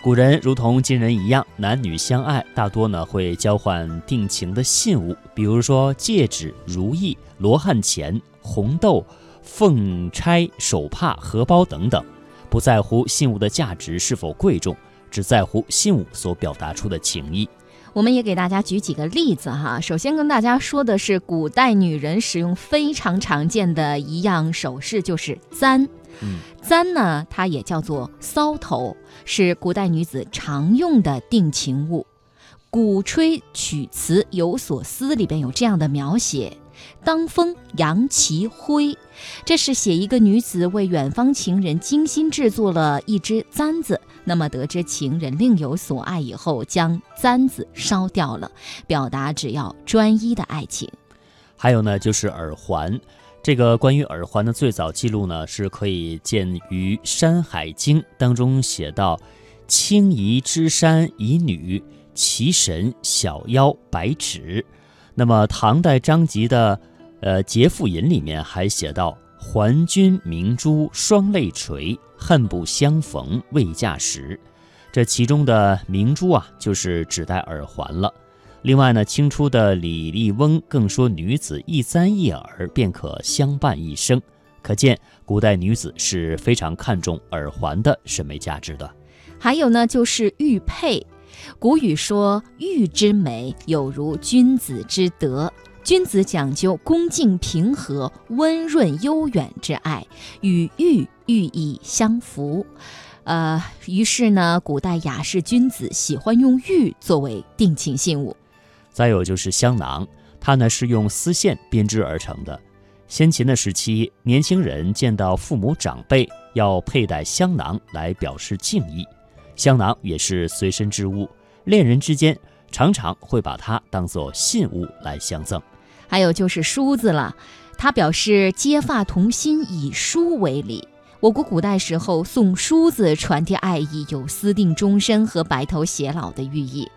古人如同今人一样，男女相爱，大多呢会交换定情的信物，比如说戒指、如意、罗汉钱、红豆、凤钗、手帕、荷包等等，不在乎信物的价值是否贵重，只在乎信物所表达出的情谊。我们也给大家举几个例子哈。首先跟大家说的是，古代女人使用非常常见的一样首饰，就是簪。嗯，簪呢，它也叫做搔头，是古代女子常用的定情物。《鼓吹曲词有所思》里边有这样的描写：“当风扬其灰”，这是写一个女子为远方情人精心制作了一只簪子。那么得知情人另有所爱以后，将簪子烧掉了，表达只要专一的爱情。还有呢，就是耳环。这个关于耳环的最早记录呢，是可以见于《山海经》当中写到：“青夷之山以女，其神小腰百尺。”那么唐代张籍的《呃节妇吟》里面还写到：“还君明珠双泪垂，恨不相逢未嫁时。”这其中的明珠啊，就是指戴耳环了。另外呢，清初的李笠翁更说，女子一簪一耳便可相伴一生，可见古代女子是非常看重耳环的审美价值的。还有呢，就是玉佩。古语说：“玉之美，有如君子之德。”君子讲究恭敬平和、温润悠远之爱，与玉寓意相符。呃，于是呢，古代雅士君子喜欢用玉作为定情信物。再有就是香囊，它呢是用丝线编织而成的。先秦的时期，年轻人见到父母长辈要佩戴香囊来表示敬意，香囊也是随身之物，恋人之间常常会把它当做信物来相赠。还有就是梳子了，它表示结发同心，以梳为礼。我国古代时候送梳子传递爱意，有私定终身和白头偕老的寓意。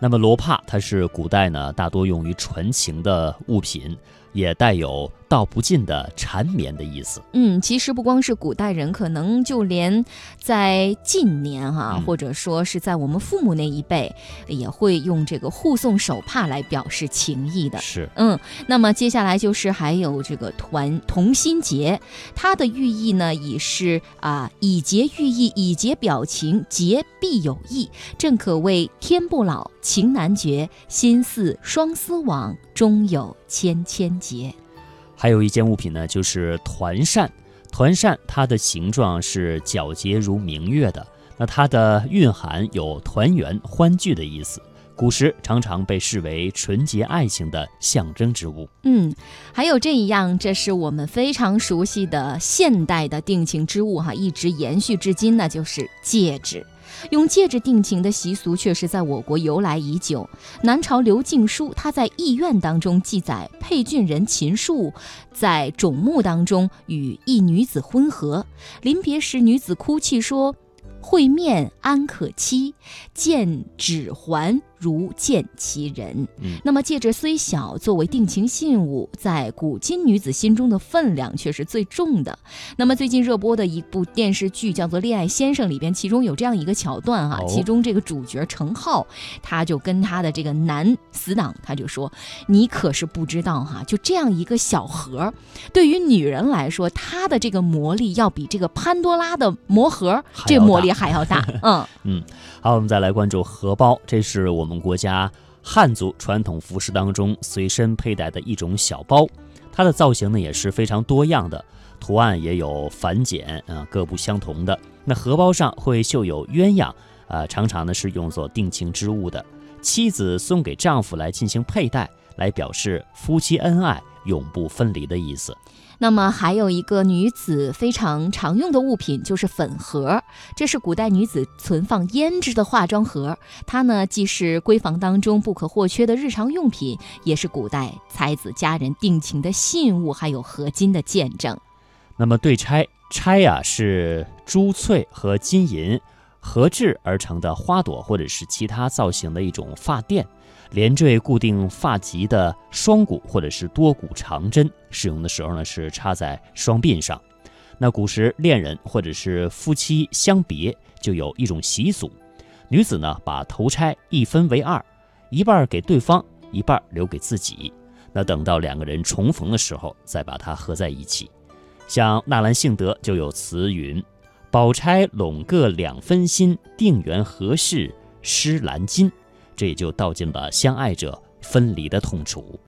那么罗帕，它是古代呢大多用于传情的物品，也带有道不尽的缠绵的意思。嗯，其实不光是古代人，可能就连在近年哈，或者说是在我们父母那一辈，也会用这个护送手帕来表示情谊的。是，嗯，那么接下来就是还有这个团同心结，它的寓意呢，已是啊以结寓意，以结表情，结必有意，正可谓天不老。情难绝，心似双丝网，终有千千结。还有一件物品呢，就是团扇。团扇它的形状是皎洁如明月的，那它的蕴含有团圆欢聚的意思。古时常常被视为纯洁爱情的象征之物。嗯，还有这一样，这是我们非常熟悉的现代的定情之物哈，一直延续至今，那就是戒指。用戒指定情的习俗，确实在我国由来已久。南朝刘敬书他在《艺苑》当中记载，沛郡人秦树在冢墓当中与一女子婚合，临别时女子哭泣说：“会面安可期？见指环。”如见其人。嗯，那么戒指虽小，作为定情信物，在古今女子心中的分量却是最重的。那么最近热播的一部电视剧叫做《恋爱先生》里边，其中有这样一个桥段哈，其中这个主角程浩，他就跟他的这个男死党，他就说：“你可是不知道哈，就这样一个小盒，对于女人来说，它的这个魔力要比这个潘多拉的魔盒这魔力还要大。”嗯嗯，好，我们再来关注荷包，这是我们。国家汉族传统服饰当中随身佩戴的一种小包，它的造型呢也是非常多样的，图案也有繁简啊各不相同的。那荷包上会绣有鸳鸯，啊常常呢是用作定情之物的，妻子送给丈夫来进行佩戴，来表示夫妻恩爱永不分离的意思。那么还有一个女子非常常用的物品就是粉盒，这是古代女子存放胭脂的化妆盒。它呢既是闺房当中不可或缺的日常用品，也是古代才子佳人定情的信物，还有合金的见证。那么对钗，钗呀是珠翠和金银合制而成的花朵，或者是其他造型的一种发垫。连缀固定发髻的双股或者是多股长针，使用的时候呢是插在双鬓上。那古时恋人或者是夫妻相别，就有一种习俗，女子呢把头钗一分为二，一半给对方，一半留给自己。那等到两个人重逢的时候，再把它合在一起。像纳兰性德就有词云：“宝钗拢各两分心，定缘何事失兰金。”这也就道尽了相爱者分离的痛楚。